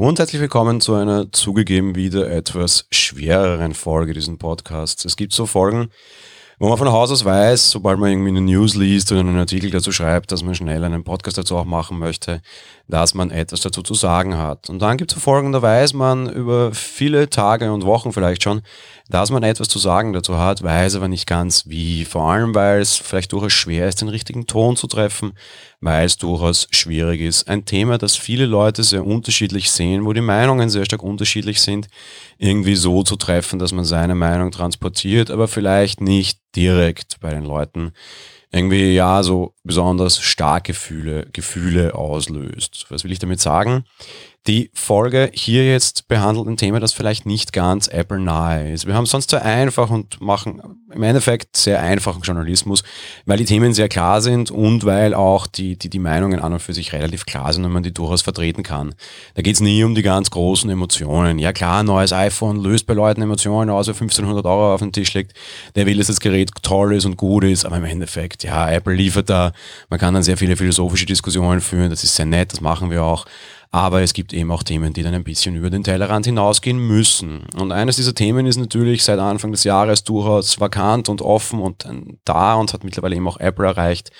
Und herzlich willkommen zu einer zugegeben wieder etwas schwereren Folge dieses Podcasts. Es gibt so Folgen, wo man von Haus aus weiß, sobald man irgendwie eine News liest oder einen Artikel dazu schreibt, dass man schnell einen Podcast dazu auch machen möchte, dass man etwas dazu zu sagen hat. Und dann gibt es Folgen, da weiß man über viele Tage und Wochen vielleicht schon, dass man etwas zu sagen dazu hat, weiß aber nicht ganz wie. Vor allem, weil es vielleicht durchaus schwer ist, den richtigen Ton zu treffen, weil es durchaus schwierig ist. Ein Thema, das viele Leute sehr unterschiedlich sehen, wo die Meinungen sehr stark unterschiedlich sind, irgendwie so zu treffen, dass man seine Meinung transportiert, aber vielleicht nicht direkt bei den Leuten irgendwie ja so besonders starke Gefühle, Gefühle auslöst. Was will ich damit sagen? Die Folge hier jetzt behandelt ein Thema, das vielleicht nicht ganz Apple-nahe ist. Wir haben sonst sehr einfach und machen im Endeffekt sehr einfachen Journalismus, weil die Themen sehr klar sind und weil auch die, die, die Meinungen an und für sich relativ klar sind und man die durchaus vertreten kann. Da geht es nie um die ganz großen Emotionen. Ja klar, neues iPhone löst bei Leuten Emotionen aus, wer 1500 Euro auf den Tisch legt. Der will, dass das Gerät toll ist und gut ist, aber im Endeffekt, ja, Apple liefert da, man kann dann sehr viele philosophische Diskussionen führen, das ist sehr nett, das machen wir auch. Aber es gibt eben auch Themen, die dann ein bisschen über den Tellerrand hinausgehen müssen. Und eines dieser Themen ist natürlich seit Anfang des Jahres durchaus vakant und offen und da und hat mittlerweile eben auch Apple erreicht.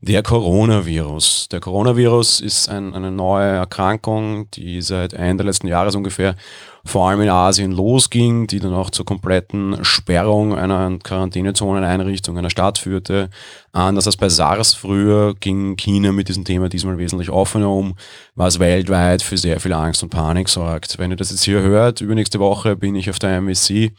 Der Coronavirus. Der Coronavirus ist ein, eine neue Erkrankung, die seit Ende letzten Jahres ungefähr vor allem in Asien losging, die dann auch zur kompletten Sperrung einer Quarantänezoneneinrichtung einer Stadt führte. Anders als bei SARS früher ging China mit diesem Thema diesmal wesentlich offener um, was weltweit für sehr viel Angst und Panik sorgt. Wenn ihr das jetzt hier hört, übernächste Woche bin ich auf der MSC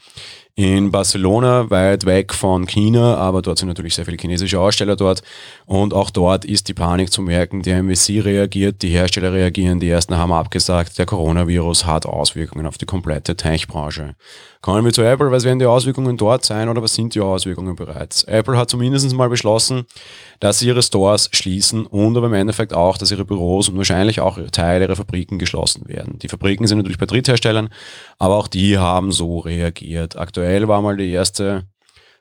in Barcelona, weit weg von China, aber dort sind natürlich sehr viele chinesische Aussteller dort und auch dort ist die Panik zu merken. Die MSC reagiert, die Hersteller reagieren, die ersten haben abgesagt, der Coronavirus hat Auswirkungen auf die komplette Tech-Branche. Kommen wir zu Apple, was werden die Auswirkungen dort sein oder was sind die Auswirkungen bereits? Apple hat zumindest mal beschlossen, dass sie ihre Stores schließen und aber im Endeffekt auch, dass ihre Büros und wahrscheinlich auch Teile ihrer Fabriken geschlossen werden. Die Fabriken sind natürlich bei Drittherstellern, aber auch die haben so reagiert. Aktuell war mal die erste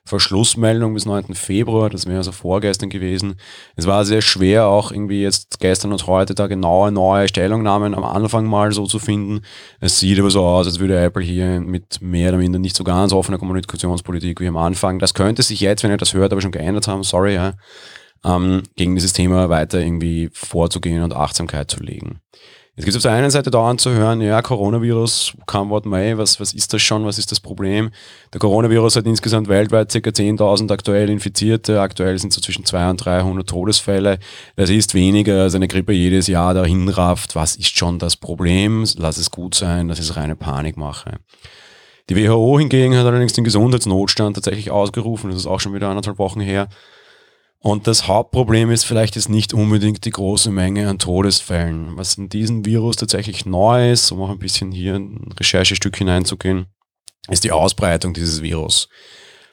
Verschlussmeldung bis 9. Februar, das wäre also vorgestern gewesen. Es war sehr schwer, auch irgendwie jetzt gestern und heute da genaue neue Stellungnahmen am Anfang mal so zu finden. Es sieht aber so aus, als würde Apple hier mit mehr oder minder nicht so ganz offener Kommunikationspolitik wie am Anfang. Das könnte sich jetzt, wenn ihr das hört, aber schon geändert haben, sorry, ja, ähm, gegen dieses Thema weiter irgendwie vorzugehen und Achtsamkeit zu legen. Jetzt gibt es auf der einen Seite dauernd zu hören, ja, Coronavirus, kam Wort Mai, was, was ist das schon, was ist das Problem? Der Coronavirus hat insgesamt weltweit ca. 10.000 aktuell Infizierte, aktuell sind so zwischen 200 und 300 Todesfälle. Das ist weniger als eine Grippe jedes Jahr dahin rafft. Was ist schon das Problem? Lass es gut sein, das ist reine Panikmache. Die WHO hingegen hat allerdings den Gesundheitsnotstand tatsächlich ausgerufen, das ist auch schon wieder anderthalb Wochen her. Und das Hauptproblem ist vielleicht jetzt nicht unbedingt die große Menge an Todesfällen. Was in diesem Virus tatsächlich neu ist, um auch ein bisschen hier ein Recherchestück hineinzugehen, ist die Ausbreitung dieses Virus.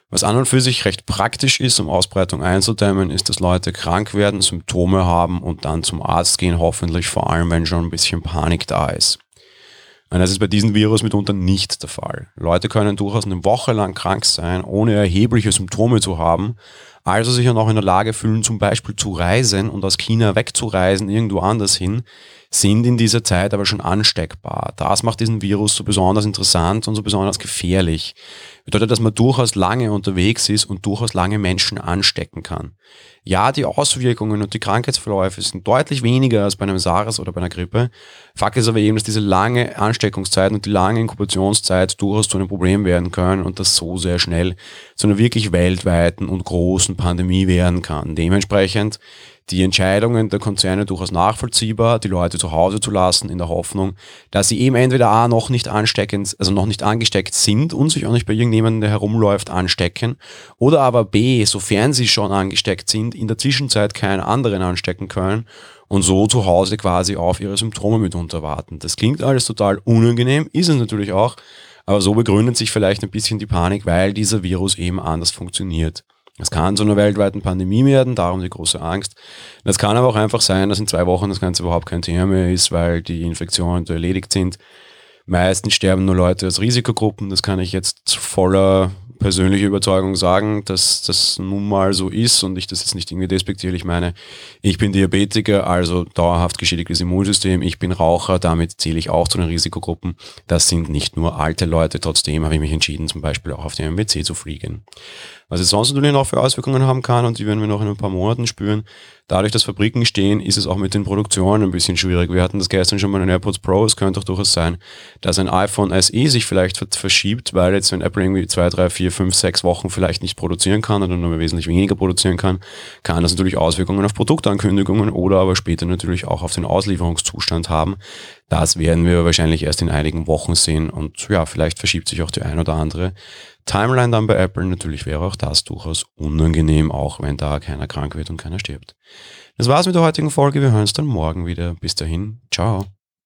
Was an und für sich recht praktisch ist, um Ausbreitung einzudämmen, ist, dass Leute krank werden, Symptome haben und dann zum Arzt gehen, hoffentlich vor allem, wenn schon ein bisschen Panik da ist. Und das ist bei diesem Virus mitunter nicht der Fall. Leute können durchaus eine Woche lang krank sein, ohne erhebliche Symptome zu haben, also sich dann auch in der Lage fühlen, zum Beispiel zu reisen und aus China wegzureisen, irgendwo anders hin, sind in dieser Zeit aber schon ansteckbar. Das macht diesen Virus so besonders interessant und so besonders gefährlich. Bedeutet, dass man durchaus lange unterwegs ist und durchaus lange Menschen anstecken kann. Ja, die Auswirkungen und die Krankheitsverläufe sind deutlich weniger als bei einem SARS oder bei einer Grippe. Fakt ist aber eben, dass diese lange Ansteckungszeit und die lange Inkubationszeit durchaus zu einem Problem werden können und das so sehr schnell zu einer wirklich weltweiten und großen Pandemie werden kann. Dementsprechend die Entscheidungen der Konzerne durchaus nachvollziehbar, die Leute zu Hause zu lassen, in der Hoffnung, dass sie eben entweder A, noch nicht ansteckend, also noch nicht angesteckt sind und sich auch nicht bei irgendjemandem, der herumläuft, anstecken, oder aber B, sofern sie schon angesteckt sind, in der Zwischenzeit keinen anderen anstecken können und so zu Hause quasi auf ihre Symptome mitunter warten. Das klingt alles total unangenehm, ist es natürlich auch, aber so begründet sich vielleicht ein bisschen die Panik, weil dieser Virus eben anders funktioniert. Es kann zu einer weltweiten Pandemie werden, darum die große Angst. Es kann aber auch einfach sein, dass in zwei Wochen das Ganze überhaupt kein Thema mehr ist, weil die Infektionen erledigt sind. Meistens sterben nur Leute aus Risikogruppen, das kann ich jetzt voller persönliche Überzeugung sagen, dass das nun mal so ist und ich das jetzt nicht irgendwie despektierlich meine. Ich bin Diabetiker, also dauerhaft geschädigtes Immunsystem. Ich bin Raucher, damit zähle ich auch zu den Risikogruppen. Das sind nicht nur alte Leute. Trotzdem habe ich mich entschieden, zum Beispiel auch auf den MWC zu fliegen. Was es sonst natürlich noch für Auswirkungen haben kann und die werden wir noch in ein paar Monaten spüren. Dadurch, dass Fabriken stehen, ist es auch mit den Produktionen ein bisschen schwierig. Wir hatten das gestern schon mal in AirPods Pro. Es könnte auch durchaus sein, dass ein iPhone SE sich vielleicht verschiebt, weil jetzt, wenn Apple irgendwie zwei, drei, vier, fünf, sechs Wochen vielleicht nicht produzieren kann oder nur wesentlich weniger produzieren kann, kann das natürlich Auswirkungen auf Produktankündigungen oder aber später natürlich auch auf den Auslieferungszustand haben. Das werden wir wahrscheinlich erst in einigen Wochen sehen und ja, vielleicht verschiebt sich auch die ein oder andere Timeline dann bei Apple. Natürlich wäre auch das durchaus unangenehm, auch wenn da keiner krank wird und keiner stirbt. Das war's mit der heutigen Folge. Wir hören uns dann morgen wieder. Bis dahin. Ciao.